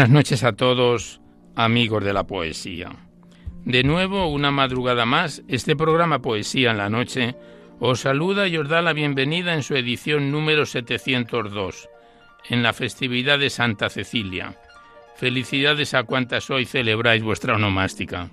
Buenas noches a todos, amigos de la poesía. De nuevo, una madrugada más, este programa Poesía en la Noche os saluda y os da la bienvenida en su edición número 702, en la festividad de Santa Cecilia. Felicidades a cuantas hoy celebráis vuestra onomástica.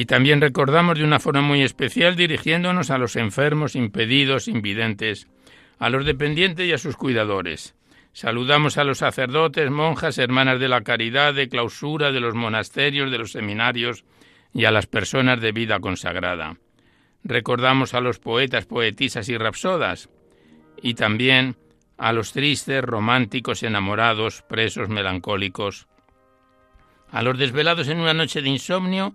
Y también recordamos de una forma muy especial dirigiéndonos a los enfermos, impedidos, invidentes, a los dependientes y a sus cuidadores. Saludamos a los sacerdotes, monjas, hermanas de la caridad, de clausura, de los monasterios, de los seminarios y a las personas de vida consagrada. Recordamos a los poetas, poetisas y rapsodas, y también a los tristes, románticos, enamorados, presos, melancólicos, a los desvelados en una noche de insomnio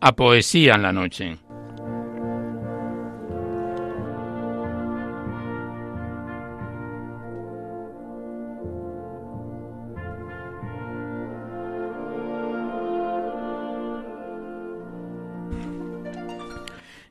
a Poesía en la Noche.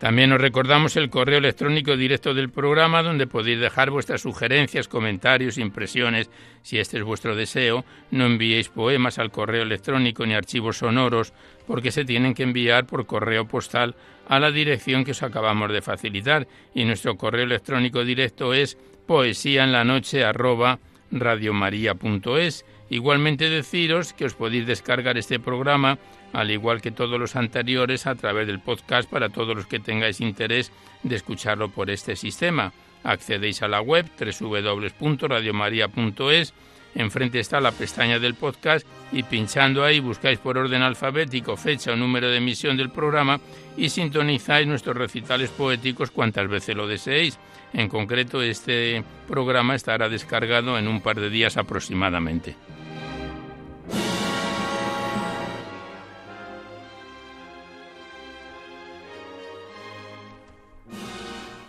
También os recordamos el correo electrónico directo del programa donde podéis dejar vuestras sugerencias, comentarios, impresiones. Si este es vuestro deseo, no enviéis poemas al correo electrónico ni archivos sonoros porque se tienen que enviar por correo postal a la dirección que os acabamos de facilitar y nuestro correo electrónico directo es poesía en la noche Igualmente deciros que os podéis descargar este programa al igual que todos los anteriores, a través del podcast para todos los que tengáis interés de escucharlo por este sistema. Accedéis a la web www.radiomaria.es, enfrente está la pestaña del podcast y pinchando ahí buscáis por orden alfabético fecha o número de emisión del programa y sintonizáis nuestros recitales poéticos cuantas veces lo deseéis. En concreto, este programa estará descargado en un par de días aproximadamente.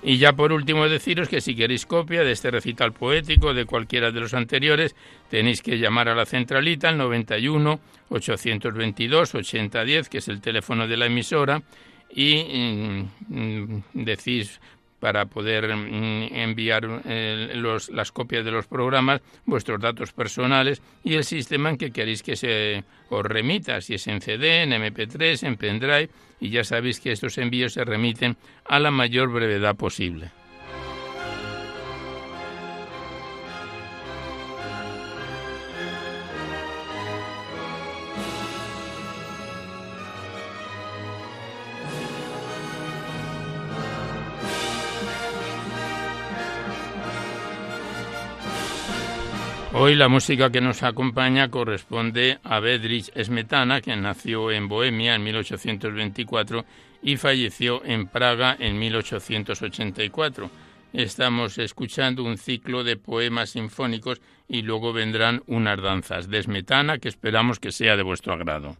Y ya por último deciros que si queréis copia de este recital poético de cualquiera de los anteriores, tenéis que llamar a la centralita al 91 822 8010, que es el teléfono de la emisora, y mm, decís para poder mm, enviar eh, las copias de los programas, vuestros datos personales y el sistema en que queréis que se os remita, si es en CD, en MP3, en pendrive, y ya sabéis que estos envíos se remiten a la mayor brevedad posible. Hoy la música que nos acompaña corresponde a Bedrich Smetana, que nació en Bohemia en 1824 y falleció en Praga en 1884. Estamos escuchando un ciclo de poemas sinfónicos y luego vendrán unas danzas de Smetana que esperamos que sea de vuestro agrado.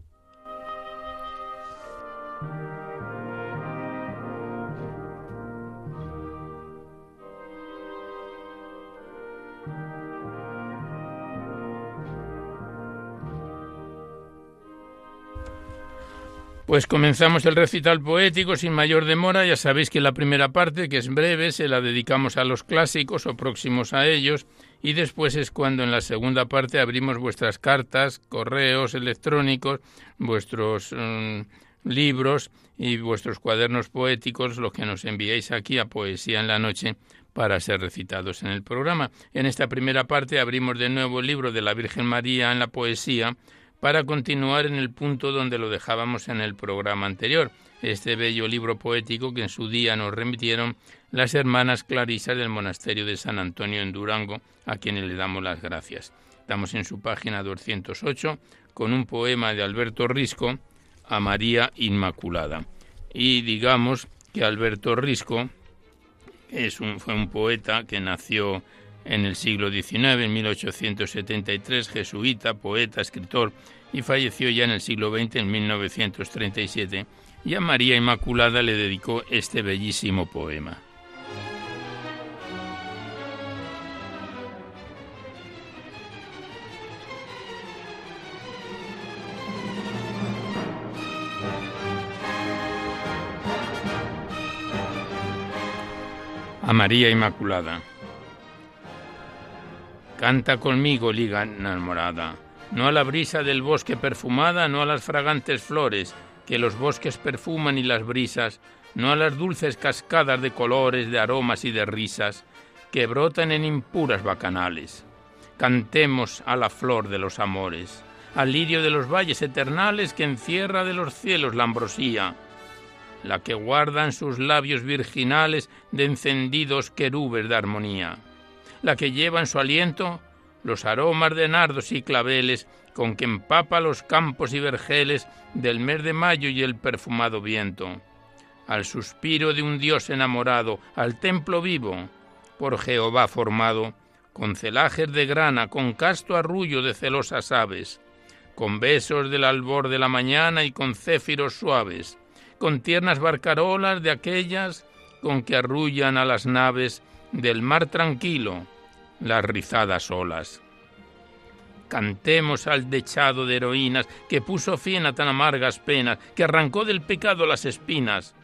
Pues comenzamos el recital poético sin mayor demora. Ya sabéis que la primera parte, que es breve, se la dedicamos a los clásicos o próximos a ellos, y después es cuando en la segunda parte abrimos vuestras cartas, correos electrónicos, vuestros mm, libros y vuestros cuadernos poéticos, los que nos enviáis aquí a Poesía en la Noche para ser recitados en el programa. En esta primera parte abrimos de nuevo el libro de la Virgen María en la poesía, para continuar en el punto donde lo dejábamos en el programa anterior, este bello libro poético que en su día nos remitieron las hermanas clarisas del monasterio de San Antonio en Durango, a quienes le damos las gracias. Estamos en su página 208 con un poema de Alberto Risco a María Inmaculada. Y digamos que Alberto Risco es un, fue un poeta que nació en el siglo XIX, en 1873, jesuita, poeta, escritor, y falleció ya en el siglo XX, en 1937, y a María Inmaculada le dedicó este bellísimo poema. A María Inmaculada. Canta conmigo, liga enamorada, no a la brisa del bosque perfumada, no a las fragantes flores que los bosques perfuman y las brisas, no a las dulces cascadas de colores, de aromas y de risas que brotan en impuras bacanales. Cantemos a la flor de los amores, al lirio de los valles eternales que encierra de los cielos la ambrosía, la que guarda en sus labios virginales de encendidos querubes de armonía la que lleva en su aliento los aromas de nardos y claveles con que empapa los campos y vergeles del mes de mayo y el perfumado viento, al suspiro de un Dios enamorado, al templo vivo, por Jehová formado, con celajes de grana, con casto arrullo de celosas aves, con besos del albor de la mañana y con céfiros suaves, con tiernas barcarolas de aquellas con que arrullan a las naves del mar tranquilo, las rizadas olas. Cantemos al dechado de heroínas que puso fin a tan amargas penas, que arrancó del pecado las espinas,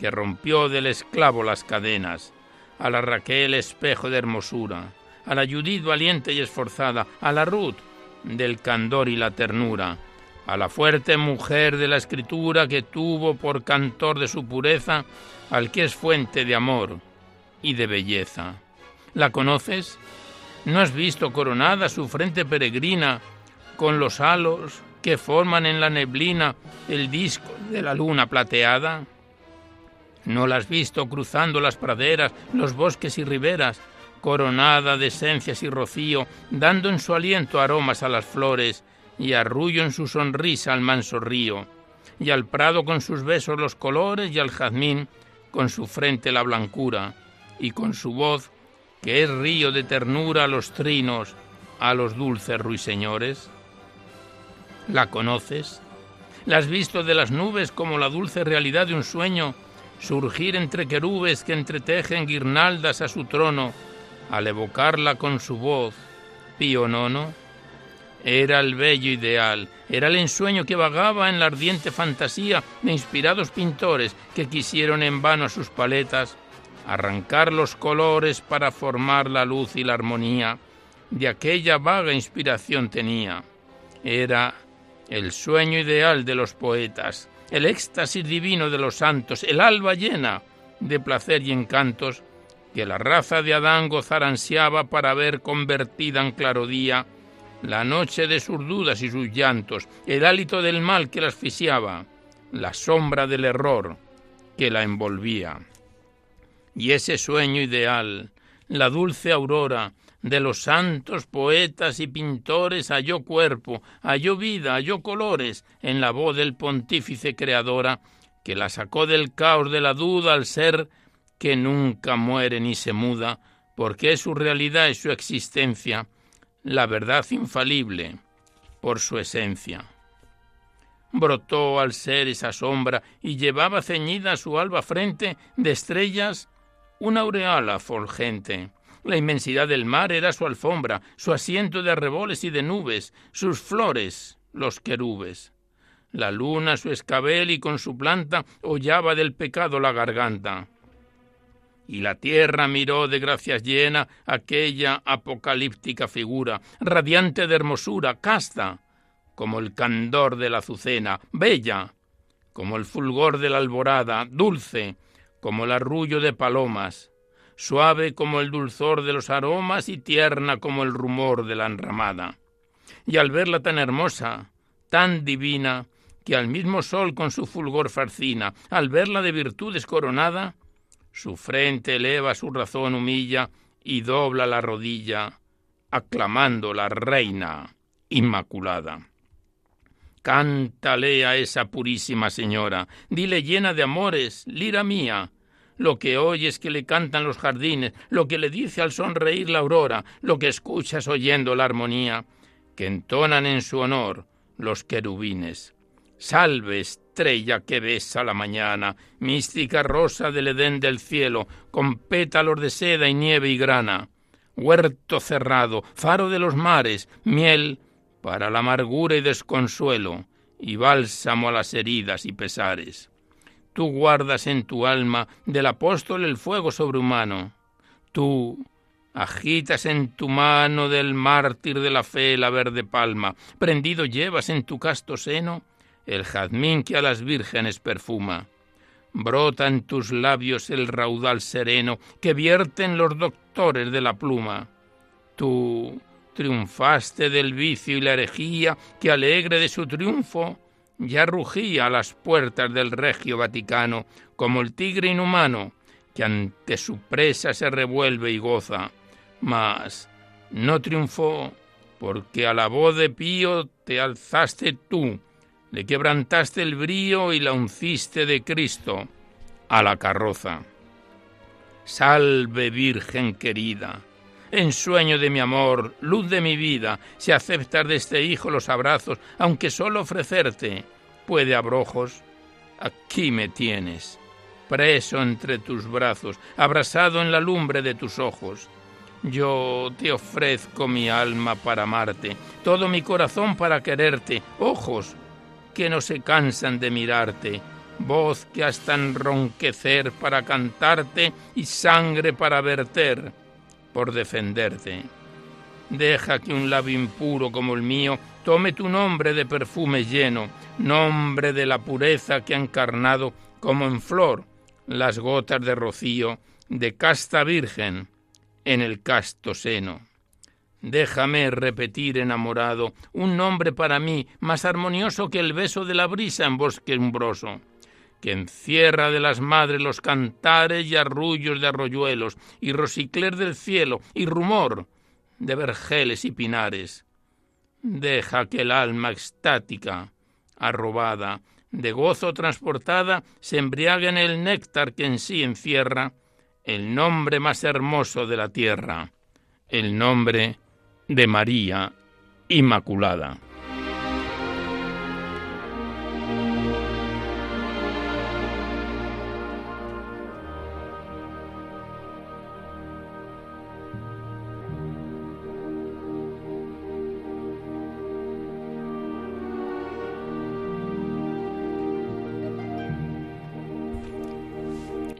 que rompió del esclavo las cadenas, a la Raquel espejo de hermosura, a la Judith valiente y esforzada, a la Ruth del candor y la ternura, a la fuerte mujer de la escritura que tuvo por cantor de su pureza al que es fuente de amor y de belleza. ¿La conoces? ¿No has visto coronada su frente peregrina con los halos que forman en la neblina el disco de la luna plateada? ¿No la has visto cruzando las praderas, los bosques y riberas, coronada de esencias y rocío, dando en su aliento aromas a las flores y arrullo en su sonrisa al manso río, y al prado con sus besos los colores y al jazmín con su frente la blancura, y con su voz que es río de ternura a los trinos, a los dulces ruiseñores? ¿La conoces? ¿La has visto de las nubes como la dulce realidad de un sueño, surgir entre querubes que entretejen guirnaldas a su trono, al evocarla con su voz, Pío Nono? Era el bello ideal, era el ensueño que vagaba en la ardiente fantasía de inspirados pintores que quisieron en vano sus paletas arrancar los colores para formar la luz y la armonía, de aquella vaga inspiración tenía. Era el sueño ideal de los poetas, el éxtasis divino de los santos, el alba llena de placer y encantos que la raza de Adán gozar ansiaba para ver convertida en claro día la noche de sus dudas y sus llantos, el hálito del mal que la asfixiaba, la sombra del error que la envolvía. Y ese sueño ideal, la dulce aurora de los santos poetas y pintores halló cuerpo, halló vida, halló colores en la voz del pontífice creadora, que la sacó del caos de la duda al ser que nunca muere ni se muda, porque es su realidad y su existencia, la verdad infalible por su esencia. Brotó al ser esa sombra y llevaba ceñida su alba frente de estrellas una aureola fulgente. La inmensidad del mar era su alfombra, su asiento de arreboles y de nubes, sus flores, los querubes. La luna su escabel y con su planta hollaba del pecado la garganta. Y la tierra miró de gracias llena aquella apocalíptica figura, radiante de hermosura, casta, como el candor de la azucena, bella, como el fulgor de la alborada, dulce, como el arrullo de palomas, suave como el dulzor de los aromas y tierna como el rumor de la enramada. Y al verla tan hermosa, tan divina, que al mismo sol con su fulgor fascina, al verla de virtudes coronada, su frente eleva, su razón humilla y dobla la rodilla, aclamando la reina inmaculada. Cántale a esa purísima señora, dile llena de amores, lira mía, lo que oyes que le cantan los jardines, lo que le dice al sonreír la aurora, lo que escuchas oyendo la armonía, que entonan en su honor los querubines. Salve, estrella que besa la mañana, mística rosa del Edén del cielo, con pétalos de seda y nieve y grana, huerto cerrado, faro de los mares, miel para la amargura y desconsuelo, y bálsamo a las heridas y pesares. Tú guardas en tu alma del apóstol el fuego sobrehumano. Tú agitas en tu mano del mártir de la fe la verde palma. Prendido llevas en tu casto seno el jazmín que a las vírgenes perfuma. Brota en tus labios el raudal sereno que vierten los doctores de la pluma. Tú triunfaste del vicio y la herejía que alegre de su triunfo ya rugía a las puertas del regio Vaticano como el tigre inhumano que ante su presa se revuelve y goza. Mas no triunfó porque a la voz de Pío te alzaste tú, le quebrantaste el brío y la unciste de Cristo a la carroza. Salve Virgen querida, ensueño de mi amor, luz de mi vida, si aceptas de este hijo los abrazos, aunque solo ofrecerte puede abrojos, aquí me tienes, preso entre tus brazos, abrasado en la lumbre de tus ojos. Yo te ofrezco mi alma para amarte, todo mi corazón para quererte, ojos que no se cansan de mirarte, voz que hasta enronquecer para cantarte y sangre para verter por defenderte. Deja que un labio impuro como el mío tome tu nombre de perfume lleno, nombre de la pureza que ha encarnado como en flor las gotas de rocío de casta virgen en el casto seno. Déjame repetir enamorado un nombre para mí más armonioso que el beso de la brisa en bosque umbroso, que encierra de las madres los cantares y arrullos de arroyuelos, y rosicler del cielo, y rumor de vergeles y pinares. Deja que el alma extática, arrobada, de gozo transportada, se embriague en el néctar que en sí encierra el nombre más hermoso de la tierra, el nombre de María Inmaculada.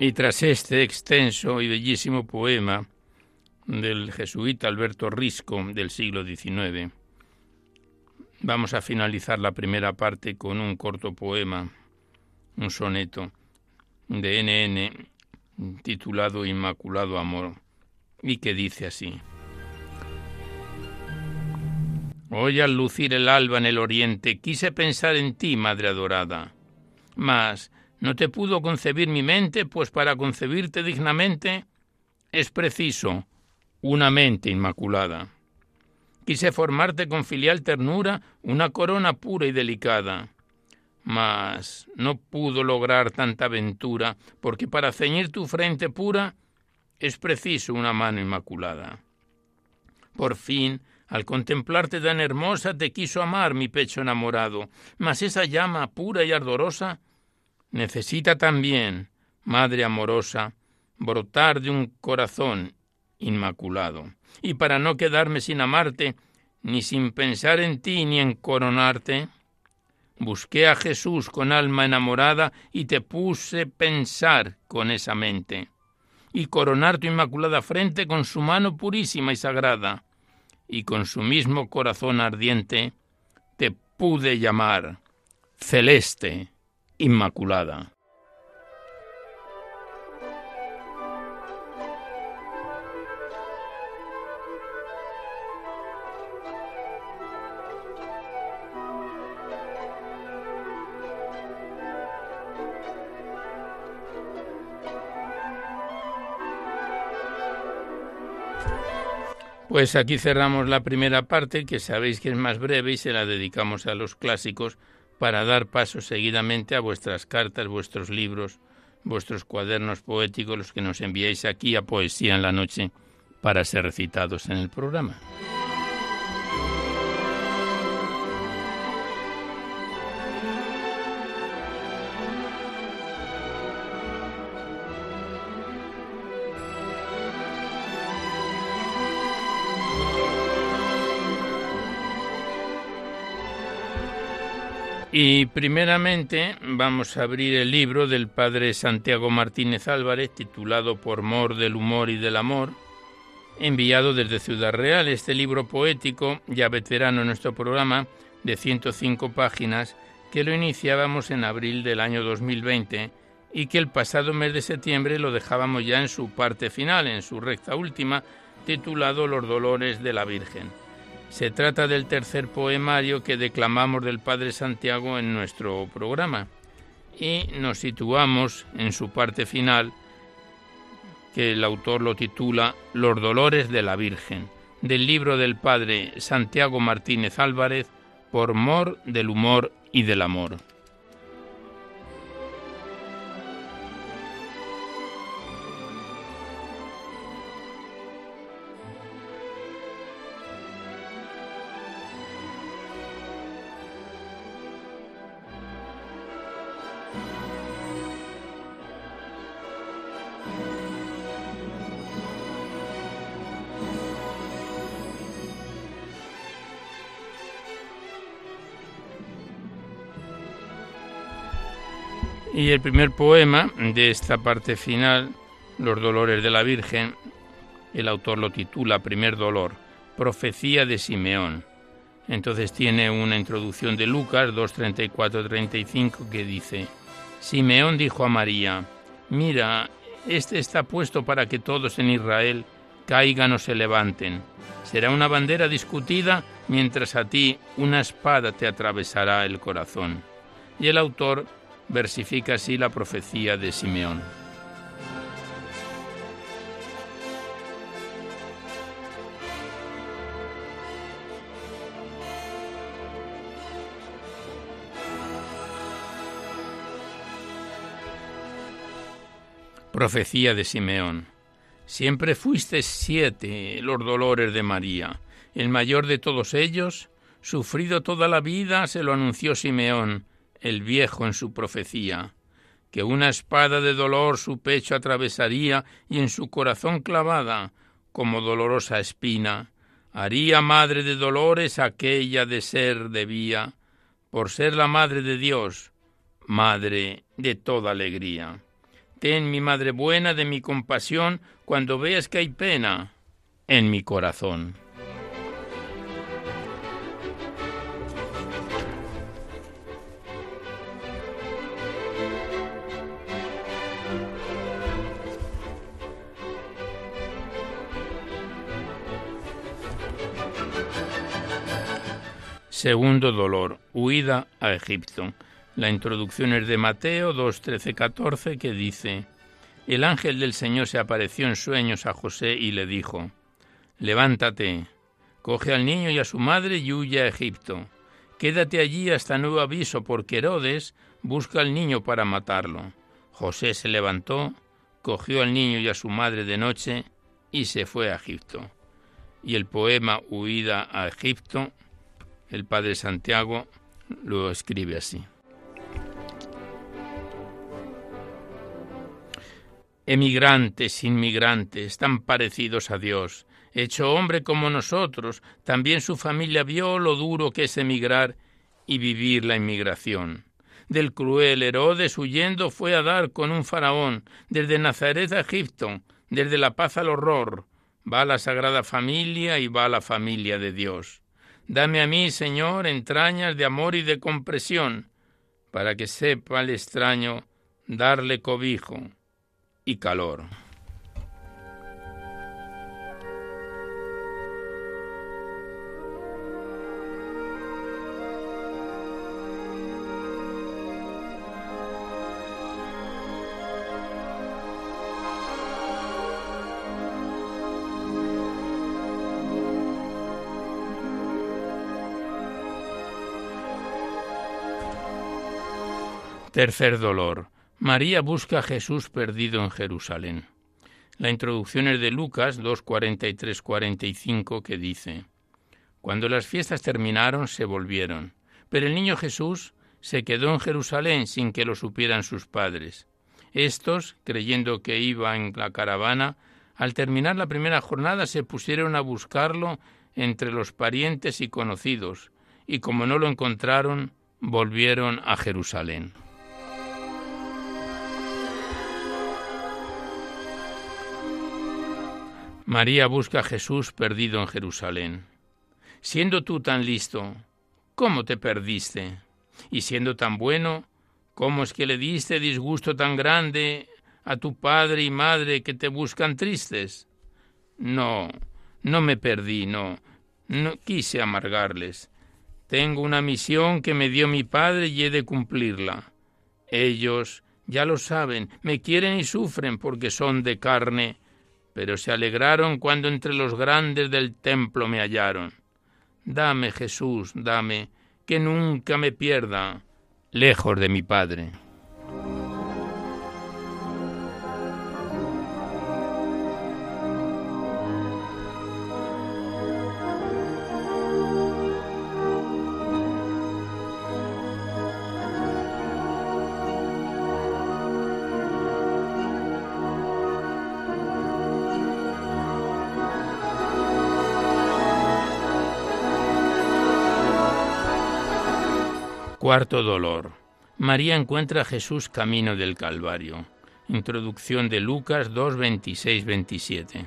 Y tras este extenso y bellísimo poema, del jesuita Alberto Risco del siglo XIX. Vamos a finalizar la primera parte con un corto poema, un soneto de NN titulado Inmaculado Amor y que dice así. Hoy al lucir el alba en el oriente quise pensar en ti, Madre adorada. Mas no te pudo concebir mi mente, pues para concebirte dignamente es preciso una mente inmaculada. Quise formarte con filial ternura una corona pura y delicada. Mas no pudo lograr tanta ventura, porque para ceñir tu frente pura es preciso una mano inmaculada. Por fin, al contemplarte tan hermosa, te quiso amar mi pecho enamorado, mas esa llama pura y ardorosa necesita también, madre amorosa, brotar de un corazón inmaculado. Y para no quedarme sin amarte, ni sin pensar en ti ni en coronarte, busqué a Jesús con alma enamorada y te puse pensar con esa mente, y coronar tu inmaculada frente con su mano purísima y sagrada, y con su mismo corazón ardiente te pude llamar celeste, inmaculada. Pues aquí cerramos la primera parte, que sabéis que es más breve y se la dedicamos a los clásicos para dar paso seguidamente a vuestras cartas, vuestros libros, vuestros cuadernos poéticos, los que nos enviáis aquí a Poesía en la Noche para ser recitados en el programa. Y primeramente vamos a abrir el libro del padre Santiago Martínez Álvarez titulado Por mor del humor y del amor, enviado desde Ciudad Real. Este libro poético, ya veterano en nuestro programa, de 105 páginas, que lo iniciábamos en abril del año 2020 y que el pasado mes de septiembre lo dejábamos ya en su parte final, en su recta última, titulado Los dolores de la Virgen. Se trata del tercer poemario que declamamos del Padre Santiago en nuestro programa y nos situamos en su parte final que el autor lo titula Los dolores de la Virgen, del libro del Padre Santiago Martínez Álvarez, por mor del humor y del amor. El primer poema de esta parte final, Los Dolores de la Virgen, el autor lo titula Primer Dolor, Profecía de Simeón. Entonces tiene una introducción de Lucas 2.34-35 que dice, Simeón dijo a María, mira, este está puesto para que todos en Israel caigan o se levanten. Será una bandera discutida mientras a ti una espada te atravesará el corazón. Y el autor versifica así la profecía de Simeón. Profecía de Simeón. Siempre fuiste siete los dolores de María. El mayor de todos ellos, sufrido toda la vida, se lo anunció Simeón el viejo en su profecía, que una espada de dolor su pecho atravesaría y en su corazón clavada, como dolorosa espina, haría madre de dolores aquella de ser debía, por ser la madre de Dios, madre de toda alegría. Ten, mi madre buena, de mi compasión, cuando veas que hay pena en mi corazón. Segundo dolor, huida a Egipto. La introducción es de Mateo 2, 13, 14 que dice, El ángel del Señor se apareció en sueños a José y le dijo, levántate, coge al niño y a su madre y huye a Egipto. Quédate allí hasta nuevo aviso, porque Herodes busca al niño para matarlo. José se levantó, cogió al niño y a su madre de noche y se fue a Egipto. Y el poema Huida a Egipto, el padre Santiago lo escribe así. Emigrantes, inmigrantes, tan parecidos a Dios, hecho hombre como nosotros, también su familia vio lo duro que es emigrar y vivir la inmigración. Del cruel Herodes huyendo fue a dar con un faraón, desde Nazaret a Egipto, desde la paz al horror. Va la Sagrada Familia y va la familia de Dios. Dame a mí, Señor, entrañas de amor y de compresión, para que sepa el extraño darle cobijo y calor. Tercer dolor. María busca a Jesús perdido en Jerusalén. La introducción es de Lucas 2.43-45 que dice, Cuando las fiestas terminaron se volvieron, pero el niño Jesús se quedó en Jerusalén sin que lo supieran sus padres. Estos, creyendo que iba en la caravana, al terminar la primera jornada se pusieron a buscarlo entre los parientes y conocidos, y como no lo encontraron, volvieron a Jerusalén. María busca a Jesús perdido en Jerusalén. Siendo tú tan listo, ¿cómo te perdiste? Y siendo tan bueno, ¿cómo es que le diste disgusto tan grande a tu padre y madre que te buscan tristes? No, no me perdí, no, no quise amargarles. Tengo una misión que me dio mi padre y he de cumplirla. Ellos, ya lo saben, me quieren y sufren porque son de carne pero se alegraron cuando entre los grandes del templo me hallaron. Dame, Jesús, dame, que nunca me pierda, lejos de mi Padre. Cuarto dolor. María encuentra a Jesús camino del Calvario. Introducción de Lucas 2, 26, 27.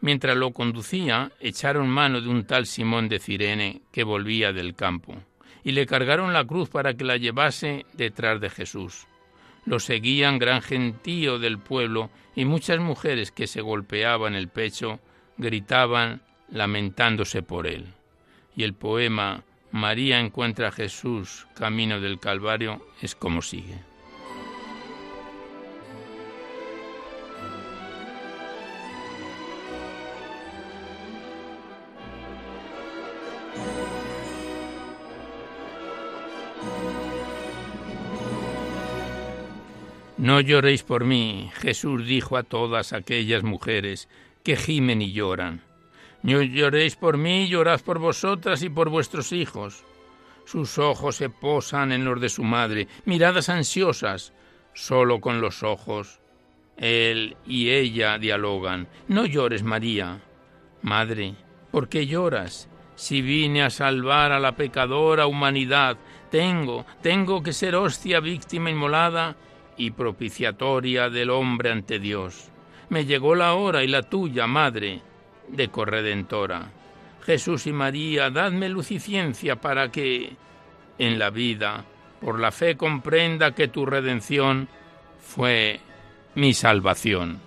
Mientras lo conducía, echaron mano de un tal Simón de Cirene que volvía del campo, y le cargaron la cruz para que la llevase detrás de Jesús. Lo seguían gran gentío del pueblo y muchas mujeres que se golpeaban el pecho gritaban lamentándose por él. Y el poema María encuentra a Jesús camino del Calvario es como sigue. No lloréis por mí, Jesús dijo a todas aquellas mujeres que gimen y lloran. Lloréis por mí, llorad por vosotras y por vuestros hijos. Sus ojos se posan en los de su madre, miradas ansiosas, solo con los ojos. Él y ella dialogan. No llores, María. Madre, ¿por qué lloras? Si vine a salvar a la pecadora humanidad, tengo, tengo que ser hostia víctima inmolada y propiciatoria del hombre ante Dios. Me llegó la hora y la tuya, madre de corredentora. Jesús y María, dadme luz y ciencia para que, en la vida, por la fe comprenda que tu redención fue mi salvación.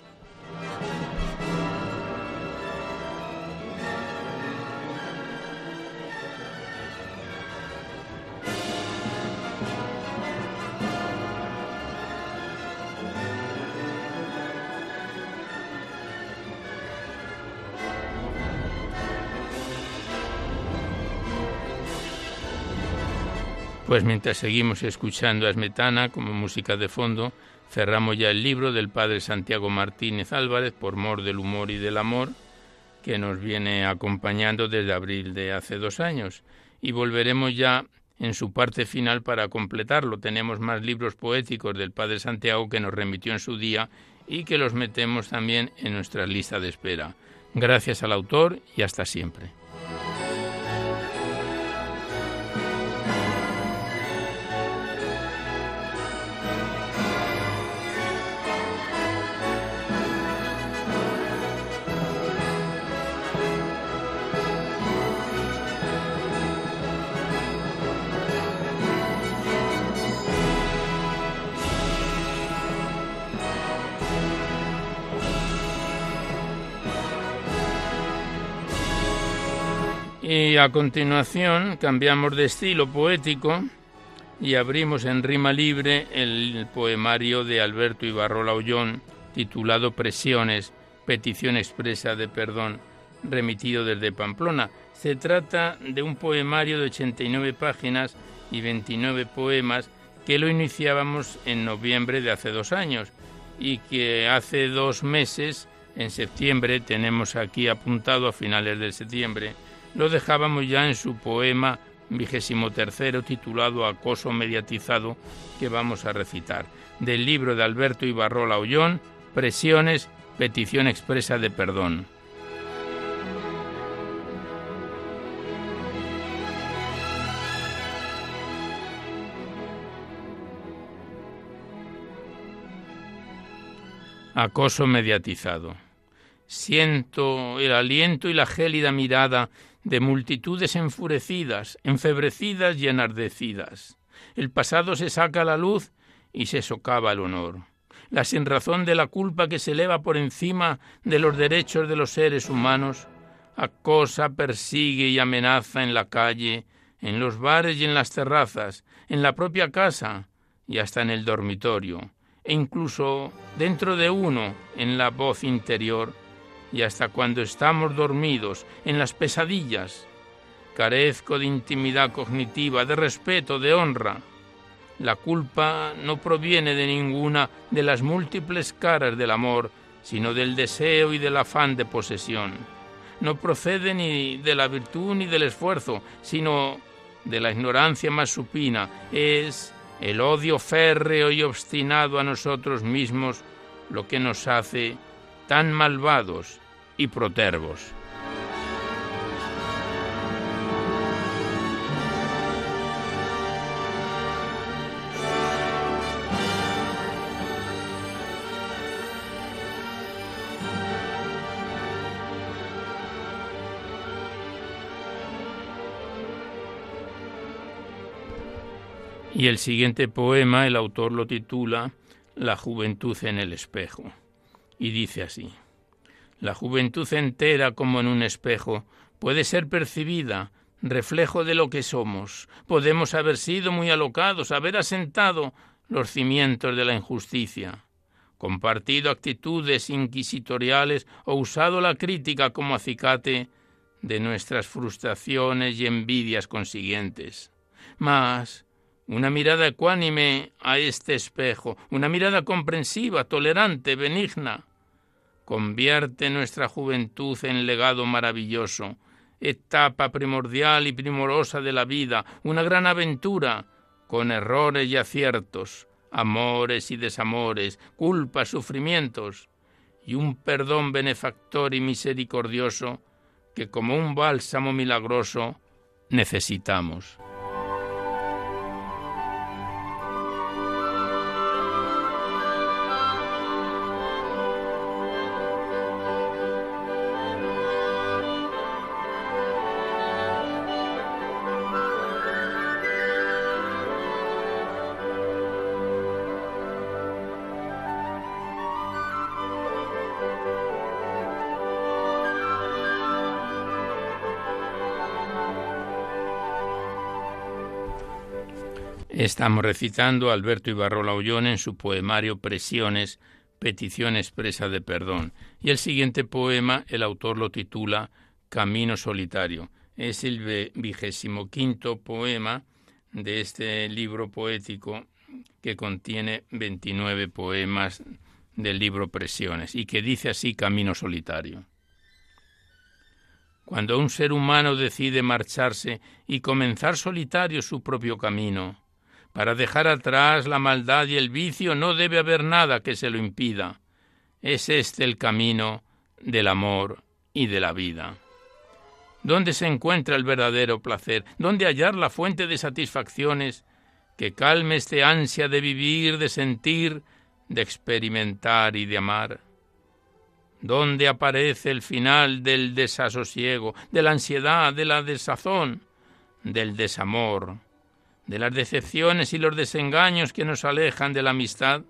Pues mientras seguimos escuchando a Esmetana como música de fondo, cerramos ya el libro del padre Santiago Martínez Álvarez, Por mor del humor y del amor, que nos viene acompañando desde abril de hace dos años. Y volveremos ya en su parte final para completarlo. Tenemos más libros poéticos del padre Santiago que nos remitió en su día y que los metemos también en nuestra lista de espera. Gracias al autor y hasta siempre. Y a continuación cambiamos de estilo poético y abrimos en rima libre el poemario de Alberto Ibarrola Ollón titulado Presiones, petición expresa de perdón, remitido desde Pamplona. Se trata de un poemario de 89 páginas y 29 poemas que lo iniciábamos en noviembre de hace dos años y que hace dos meses, en septiembre, tenemos aquí apuntado a finales de septiembre, lo dejábamos ya en su poema vigésimo titulado Acoso mediatizado que vamos a recitar, del libro de Alberto Ibarrola Ollón, Presiones, petición expresa de perdón. Acoso mediatizado. Siento el aliento y la gélida mirada de multitudes enfurecidas, enfebrecidas y enardecidas. El pasado se saca a la luz y se socava el honor. La sinrazón de la culpa que se eleva por encima de los derechos de los seres humanos acosa, persigue y amenaza en la calle, en los bares y en las terrazas, en la propia casa y hasta en el dormitorio, e incluso dentro de uno, en la voz interior, y hasta cuando estamos dormidos, en las pesadillas. Carezco de intimidad cognitiva, de respeto, de honra. La culpa no proviene de ninguna de las múltiples caras del amor, sino del deseo y del afán de posesión. No procede ni de la virtud ni del esfuerzo, sino de la ignorancia más supina. Es el odio férreo y obstinado a nosotros mismos lo que nos hace tan malvados y protervos. Y el siguiente poema el autor lo titula La juventud en el espejo y dice así. La juventud entera como en un espejo puede ser percibida, reflejo de lo que somos. Podemos haber sido muy alocados, haber asentado los cimientos de la injusticia, compartido actitudes inquisitoriales o usado la crítica como acicate de nuestras frustraciones y envidias consiguientes. Mas una mirada ecuánime a este espejo, una mirada comprensiva, tolerante, benigna, Convierte nuestra juventud en legado maravilloso, etapa primordial y primorosa de la vida, una gran aventura, con errores y aciertos, amores y desamores, culpas, sufrimientos, y un perdón benefactor y misericordioso que como un bálsamo milagroso necesitamos. Estamos recitando a Alberto Ibarrola Ollón en su poemario Presiones, petición expresa de perdón. Y el siguiente poema, el autor lo titula Camino solitario. Es el vigésimo quinto poema de este libro poético que contiene 29 poemas del libro Presiones y que dice así Camino solitario. Cuando un ser humano decide marcharse y comenzar solitario su propio camino, para dejar atrás la maldad y el vicio no debe haber nada que se lo impida. Es este el camino del amor y de la vida. ¿Dónde se encuentra el verdadero placer? ¿Dónde hallar la fuente de satisfacciones que calme este ansia de vivir, de sentir, de experimentar y de amar? ¿Dónde aparece el final del desasosiego, de la ansiedad, de la desazón, del desamor, de las decepciones y los desengaños que nos alejan de la amistad?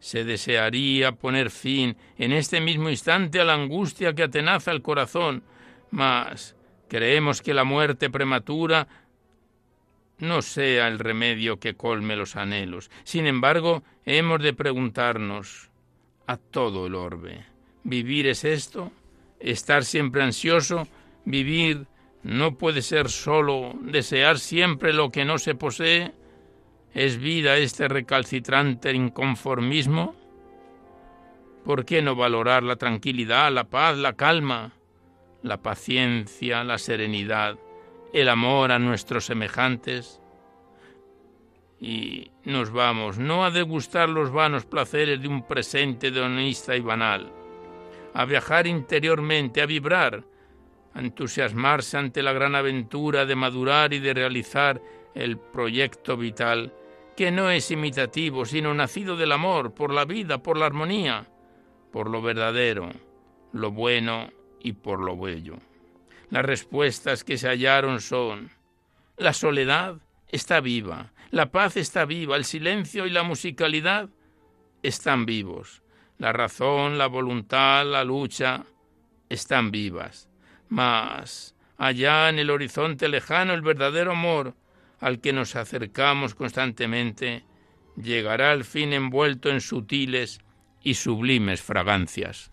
Se desearía poner fin en este mismo instante a la angustia que atenaza el corazón, mas creemos que la muerte prematura no sea el remedio que colme los anhelos. Sin embargo, hemos de preguntarnos a todo el orbe, ¿vivir es esto? ¿Estar siempre ansioso? ¿Vivir no puede ser solo desear siempre lo que no se posee? ¿Es vida este recalcitrante inconformismo? ¿Por qué no valorar la tranquilidad, la paz, la calma, la paciencia, la serenidad, el amor a nuestros semejantes? Y nos vamos no a degustar los vanos placeres de un presente hedonista y banal, a viajar interiormente, a vibrar, entusiasmarse ante la gran aventura de madurar y de realizar el proyecto vital que no es imitativo, sino nacido del amor, por la vida, por la armonía, por lo verdadero, lo bueno y por lo bello. Las respuestas que se hallaron son la soledad está viva, la paz está viva, el silencio y la musicalidad están vivos, la razón, la voluntad, la lucha están vivas. Mas allá en el horizonte lejano el verdadero amor al que nos acercamos constantemente, llegará al fin envuelto en sutiles y sublimes fragancias.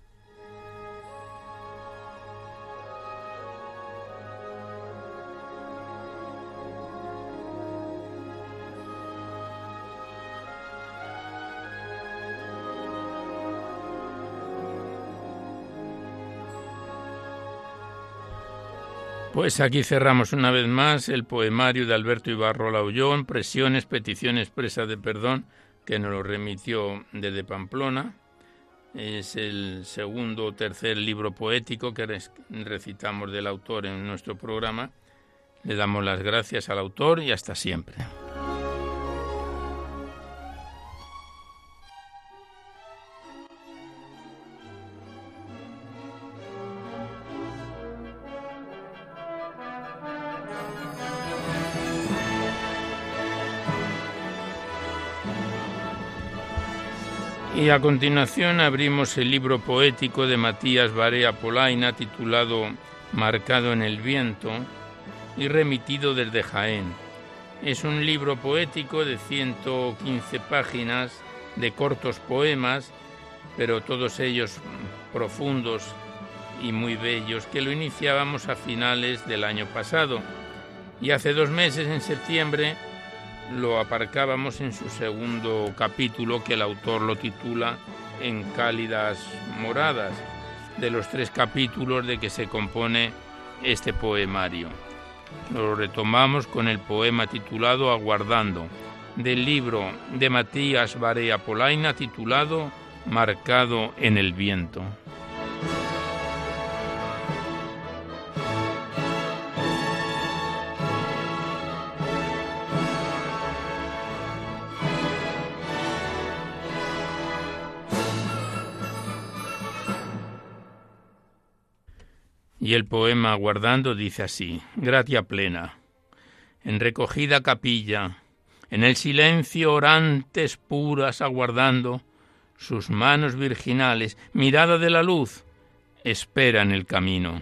Pues aquí cerramos una vez más el poemario de Alberto Ibarro Laullón, Presiones, Petición Expresa de Perdón, que nos lo remitió desde Pamplona. Es el segundo o tercer libro poético que recitamos del autor en nuestro programa. Le damos las gracias al autor y hasta siempre. A continuación abrimos el libro poético de Matías Barea Polaina titulado Marcado en el viento y remitido desde Jaén. Es un libro poético de 115 páginas de cortos poemas, pero todos ellos profundos y muy bellos, que lo iniciábamos a finales del año pasado. Y hace dos meses, en septiembre, lo aparcábamos en su segundo capítulo que el autor lo titula En cálidas moradas, de los tres capítulos de que se compone este poemario. Lo retomamos con el poema titulado Aguardando, del libro de Matías Barea Polaina titulado Marcado en el viento. Y el poema Aguardando dice así, gratia plena, en recogida capilla, en el silencio orantes puras aguardando, sus manos virginales, mirada de la luz, esperan el camino.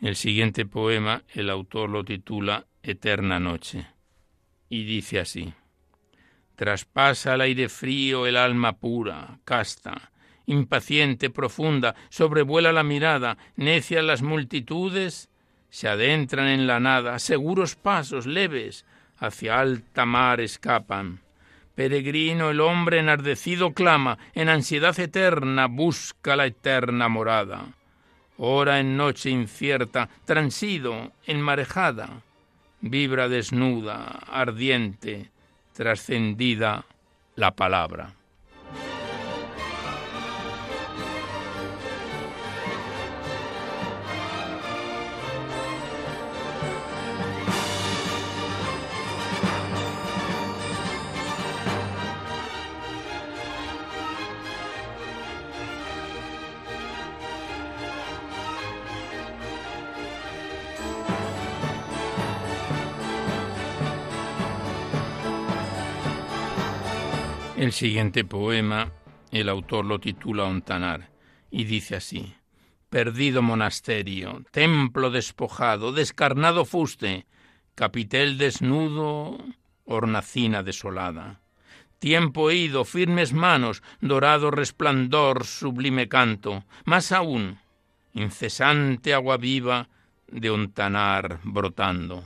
El siguiente poema el autor lo titula Eterna Noche y dice así. Traspasa el aire frío el alma pura, casta, impaciente, profunda, sobrevuela la mirada, necia las multitudes, se adentran en la nada, seguros pasos leves, hacia alta mar escapan. Peregrino el hombre enardecido clama, en ansiedad eterna busca la eterna morada. Ora en noche incierta, transido, enmarejada, vibra desnuda, ardiente, trascendida la palabra. El siguiente poema, el autor lo titula Ontanar y dice así: Perdido monasterio, templo despojado, descarnado fuste, capitel desnudo, hornacina desolada. Tiempo ido, firmes manos, dorado resplandor, sublime canto, más aún, incesante agua viva de Ontanar brotando.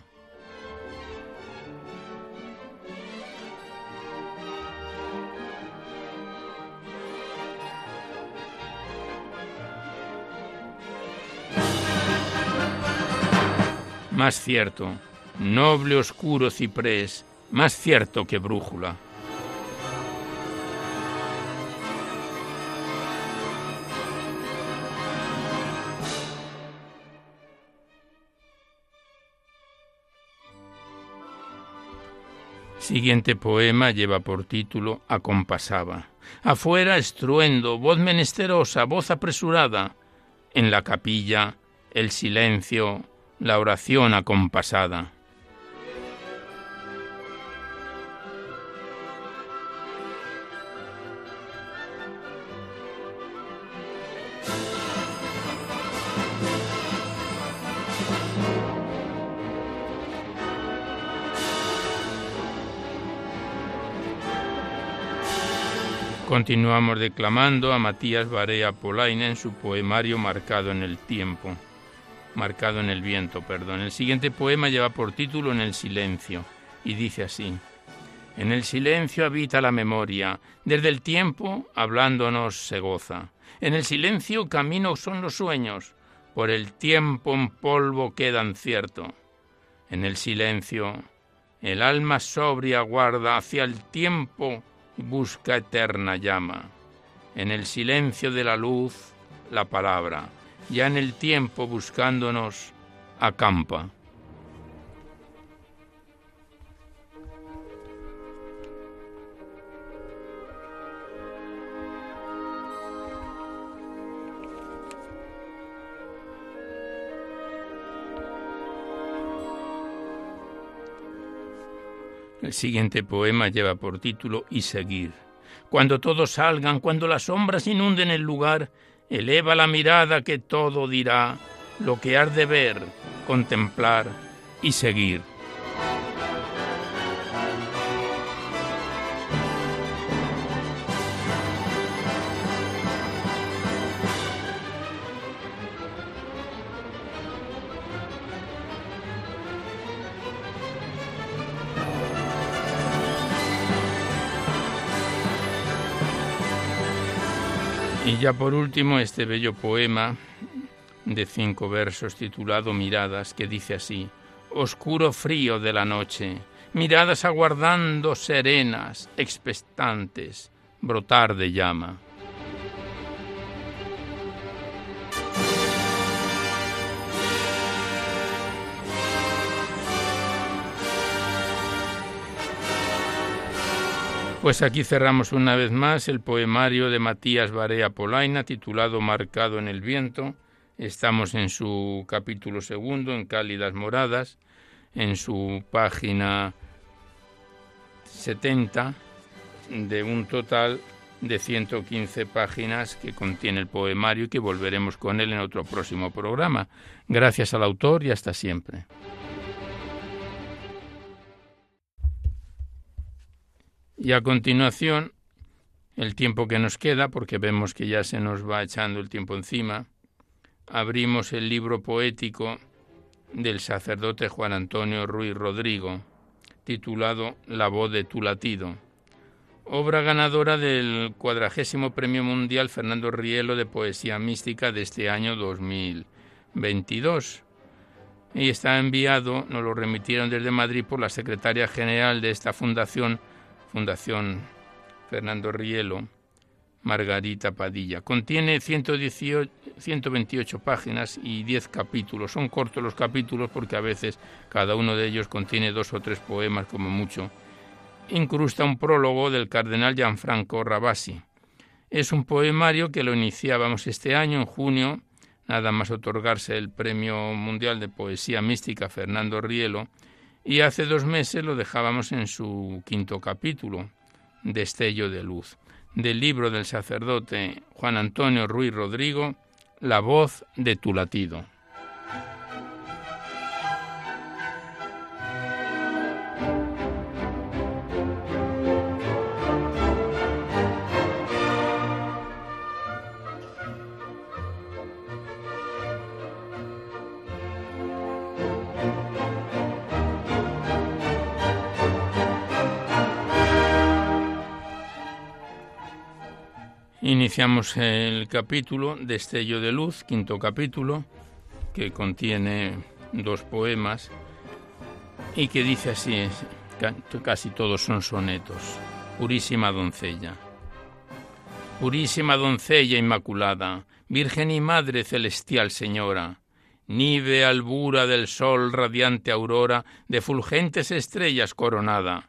Más cierto, noble oscuro ciprés, más cierto que brújula. Siguiente poema lleva por título Acompasaba. Afuera estruendo, voz menesterosa, voz apresurada. En la capilla el silencio la oración acompasada. Continuamos declamando a Matías Barea Polaina en su poemario marcado en el tiempo marcado en el viento, perdón. El siguiente poema lleva por título En el silencio y dice así: En el silencio habita la memoria, desde el tiempo hablándonos se goza. En el silencio camino son los sueños, por el tiempo en polvo quedan cierto. En el silencio el alma sobria guarda hacia el tiempo y busca eterna llama. En el silencio de la luz la palabra ya en el tiempo buscándonos, acampa. El siguiente poema lleva por título Y seguir. Cuando todos salgan, cuando las sombras inunden el lugar, Eleva la mirada que todo dirá, lo que has de ver, contemplar y seguir. Ya por último este bello poema de cinco versos titulado Miradas, que dice así, Oscuro frío de la noche, miradas aguardando serenas, expectantes, brotar de llama. Pues aquí cerramos una vez más el poemario de Matías Barea Polaina titulado Marcado en el viento. Estamos en su capítulo segundo, en Cálidas Moradas, en su página 70 de un total de 115 páginas que contiene el poemario y que volveremos con él en otro próximo programa. Gracias al autor y hasta siempre. Y a continuación el tiempo que nos queda, porque vemos que ya se nos va echando el tiempo encima, abrimos el libro poético del sacerdote Juan Antonio Ruiz Rodrigo, titulado La voz de tu latido, obra ganadora del cuadragésimo Premio Mundial Fernando Rielo de Poesía Mística de este año 2022. Y está enviado, nos lo remitieron desde Madrid por la secretaria general de esta fundación, Fundación Fernando Rielo, Margarita Padilla. Contiene 118, 128 páginas y 10 capítulos. Son cortos los capítulos porque a veces cada uno de ellos contiene dos o tres poemas como mucho. Incrusta un prólogo del cardenal Gianfranco Rabasi. Es un poemario que lo iniciábamos este año, en junio, nada más otorgarse el Premio Mundial de Poesía Mística Fernando Rielo, y hace dos meses lo dejábamos en su quinto capítulo, Destello de Luz del libro del sacerdote Juan Antonio Ruiz Rodrigo, La voz de tu latido. Iniciamos el capítulo Destello de Luz, quinto capítulo, que contiene dos poemas y que dice así, casi todos son sonetos. Purísima doncella. Purísima doncella inmaculada, Virgen y Madre celestial Señora, nive albura del sol, radiante aurora, de fulgentes estrellas coronada.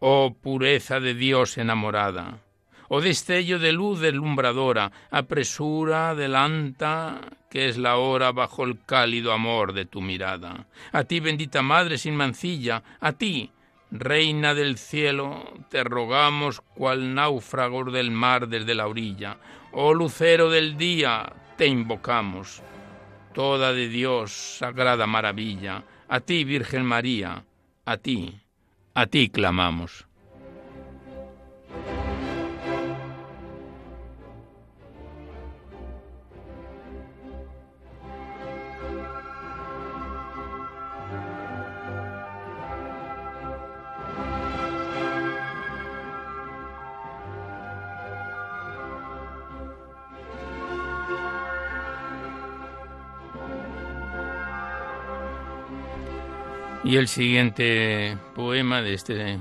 Oh pureza de Dios enamorada oh destello de luz deslumbradora, apresura, adelanta, que es la hora bajo el cálido amor de tu mirada. A ti, bendita Madre sin mancilla, a ti, Reina del cielo, te rogamos cual náufragos del mar desde la orilla. Oh lucero del día, te invocamos. Toda de Dios, sagrada maravilla, a ti, Virgen María, a ti, a ti clamamos. Y el siguiente poema de este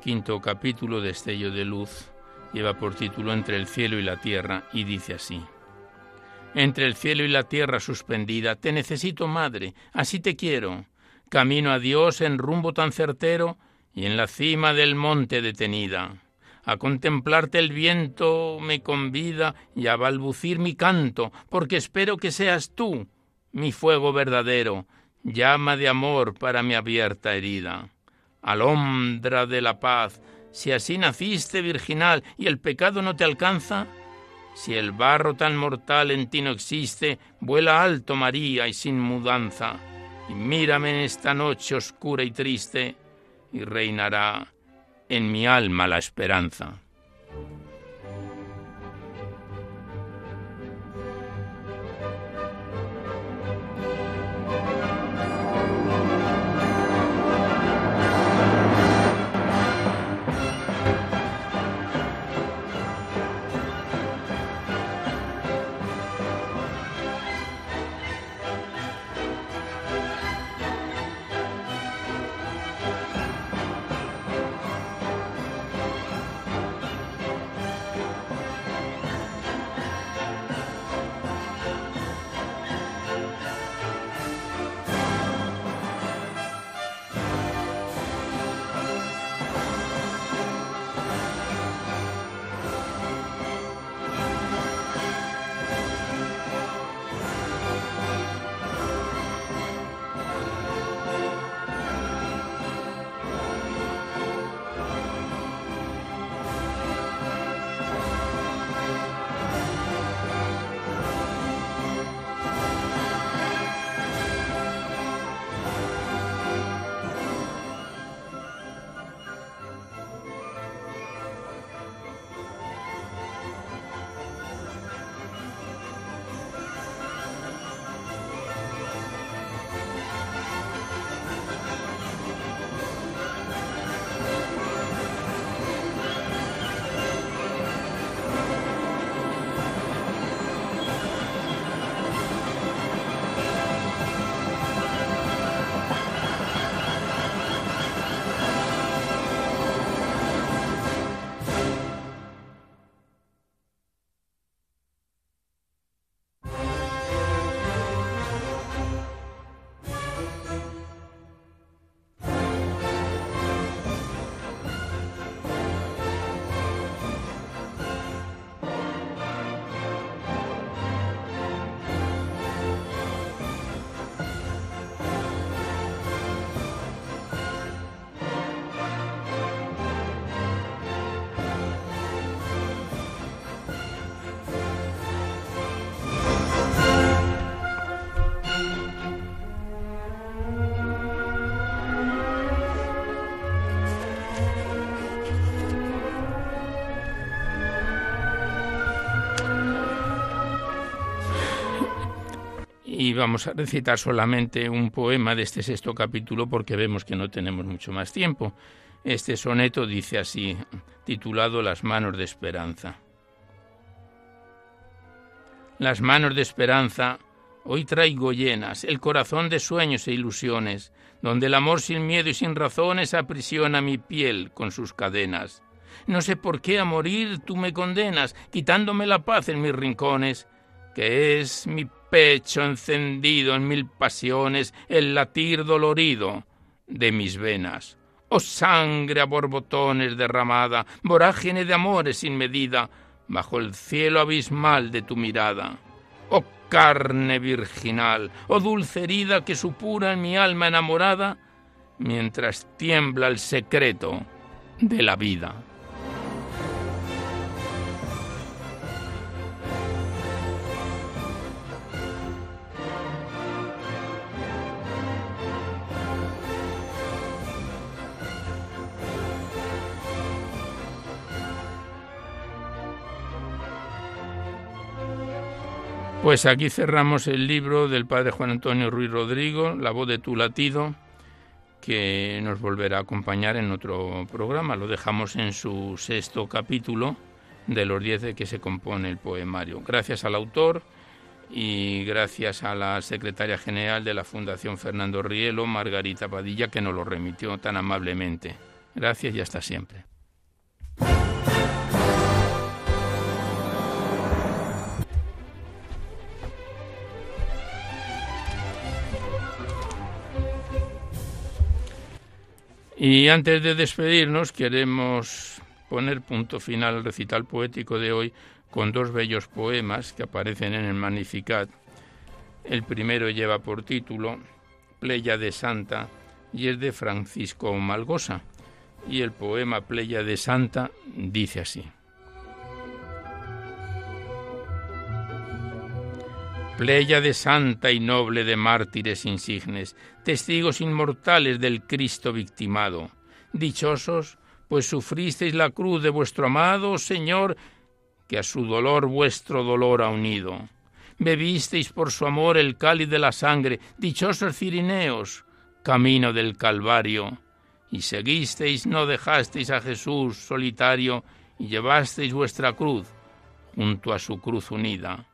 quinto capítulo, de Destello de Luz, lleva por título Entre el cielo y la tierra y dice así. Entre el cielo y la tierra suspendida, te necesito, madre, así te quiero. Camino a Dios en rumbo tan certero y en la cima del monte detenida. A contemplarte el viento me convida y a balbucir mi canto, porque espero que seas tú, mi fuego verdadero, llama de amor para mi abierta herida. Alondra de la paz, si así naciste virginal y el pecado no te alcanza, si el barro tan mortal en ti no existe, vuela alto María y sin mudanza, y mírame en esta noche oscura y triste, y reinará en mi alma la esperanza. Vamos a recitar solamente un poema de este sexto capítulo porque vemos que no tenemos mucho más tiempo. Este soneto dice así, titulado Las manos de esperanza. Las manos de esperanza hoy traigo llenas, el corazón de sueños e ilusiones, donde el amor sin miedo y sin razones aprisiona mi piel con sus cadenas. No sé por qué a morir tú me condenas, quitándome la paz en mis rincones, que es mi pecho encendido en mil pasiones, el latir dolorido de mis venas. Oh sangre a borbotones derramada, vorágine de amores sin medida, bajo el cielo abismal de tu mirada. Oh carne virginal, oh dulce herida que supura en mi alma enamorada, mientras tiembla el secreto de la vida. Pues aquí cerramos el libro del padre Juan Antonio Ruiz Rodrigo, La voz de tu latido, que nos volverá a acompañar en otro programa. Lo dejamos en su sexto capítulo de los diez de que se compone el poemario. Gracias al autor y gracias a la secretaria general de la Fundación Fernando Rielo, Margarita Padilla, que nos lo remitió tan amablemente. Gracias y hasta siempre. Y antes de despedirnos, queremos poner punto final al recital poético de hoy con dos bellos poemas que aparecen en el Magnificat. El primero lleva por título Pleya de Santa y es de Francisco Malgosa. Y el poema Pleya de Santa dice así. Pleya de santa y noble de mártires insignes, testigos inmortales del Cristo victimado. Dichosos, pues sufristeis la cruz de vuestro amado Señor, que a su dolor vuestro dolor ha unido. Bebisteis por su amor el cáliz de la sangre, dichosos cirineos, camino del Calvario. Y seguisteis, no dejasteis a Jesús solitario, y llevasteis vuestra cruz junto a su cruz unida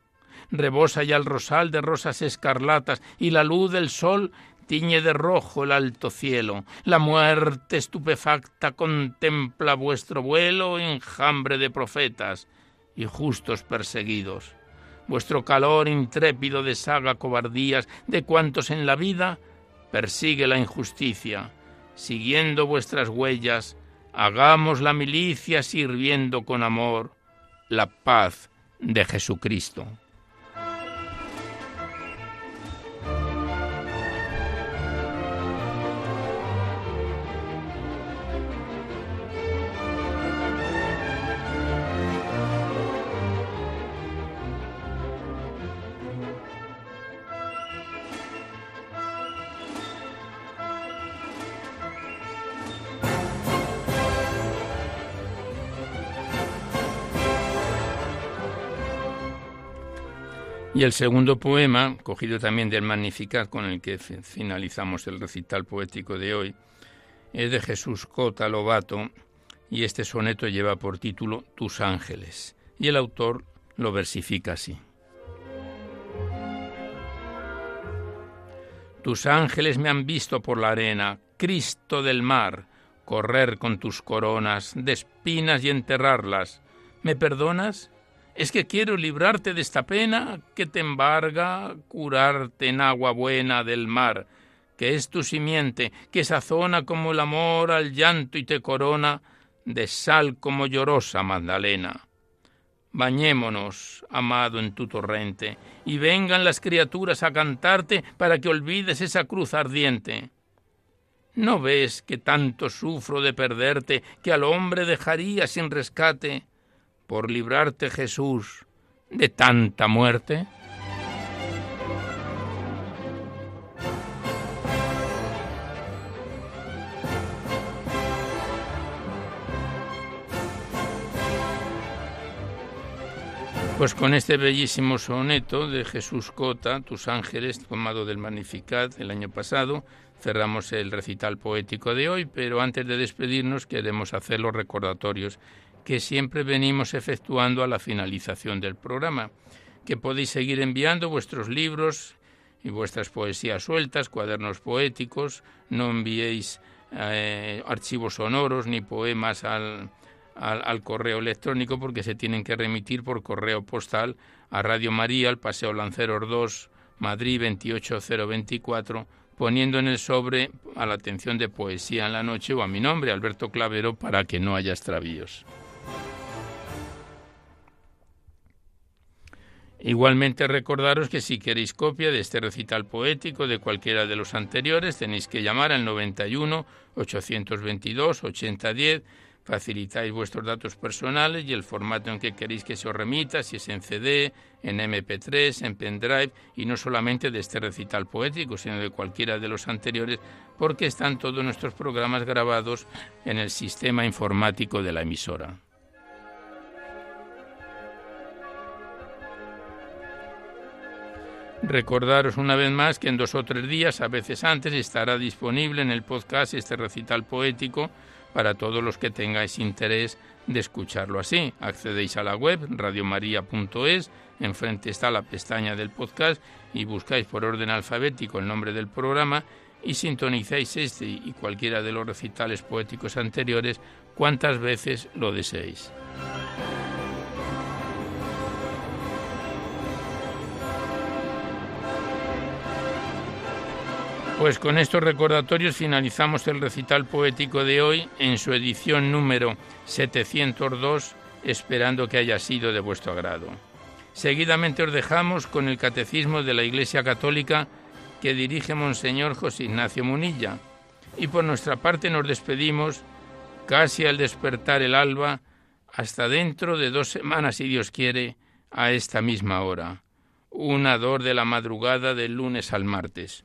rebosa ya el rosal de rosas escarlatas, y la luz del sol tiñe de rojo el alto cielo. La muerte estupefacta contempla vuestro vuelo, enjambre de profetas y justos perseguidos. Vuestro calor intrépido deshaga cobardías de cuantos en la vida persigue la injusticia. Siguiendo vuestras huellas, hagamos la milicia sirviendo con amor la paz de Jesucristo. Y el segundo poema, cogido también del Magnificat con el que finalizamos el recital poético de hoy, es de Jesús Cota Lobato y este soneto lleva por título Tus ángeles y el autor lo versifica así. Tus ángeles me han visto por la arena, Cristo del mar, correr con tus coronas de espinas y enterrarlas. ¿Me perdonas? Es que quiero librarte de esta pena que te embarga, curarte en agua buena del mar, que es tu simiente, que sazona como el amor al llanto y te corona de sal como llorosa Magdalena. Bañémonos, amado, en tu torrente, y vengan las criaturas a cantarte para que olvides esa cruz ardiente. ¿No ves que tanto sufro de perderte que al hombre dejaría sin rescate? Por librarte Jesús de tanta muerte? Pues con este bellísimo soneto de Jesús Cota, Tus ángeles, tomado del Magnificat el año pasado, cerramos el recital poético de hoy, pero antes de despedirnos queremos hacer los recordatorios que siempre venimos efectuando a la finalización del programa, que podéis seguir enviando vuestros libros y vuestras poesías sueltas, cuadernos poéticos, no enviéis eh, archivos sonoros ni poemas al, al, correo electrónico porque se tienen que remitir por correo postal a Radio María, al Paseo Lanceros 2, Madrid 28024, poniendo en el sobre a la atención de Poesía en la Noche o a mi nombre, Alberto Clavero, para que no haya extravíos. Igualmente recordaros que si queréis copia de este recital poético de cualquiera de los anteriores tenéis que llamar al 91 822 8010 facilitáis vuestros datos personales y el formato en que queréis que se os remita, si es en CD, en MP3, en pendrive, y no solamente de este recital poético, sino de cualquiera de los anteriores, porque están todos nuestros programas grabados en el sistema informático de la emisora. Recordaros una vez más que en dos o tres días, a veces antes, estará disponible en el podcast este recital poético para todos los que tengáis interés de escucharlo así. Accedéis a la web radiomaria.es, enfrente está la pestaña del podcast y buscáis por orden alfabético el nombre del programa y sintonizáis este y cualquiera de los recitales poéticos anteriores cuantas veces lo deseéis. Pues con estos recordatorios finalizamos el recital poético de hoy en su edición número 702, esperando que haya sido de vuestro agrado. Seguidamente os dejamos con el Catecismo de la Iglesia Católica que dirige Monseñor José Ignacio Munilla. Y por nuestra parte nos despedimos casi al despertar el alba, hasta dentro de dos semanas, si Dios quiere, a esta misma hora. Una dor de la madrugada del lunes al martes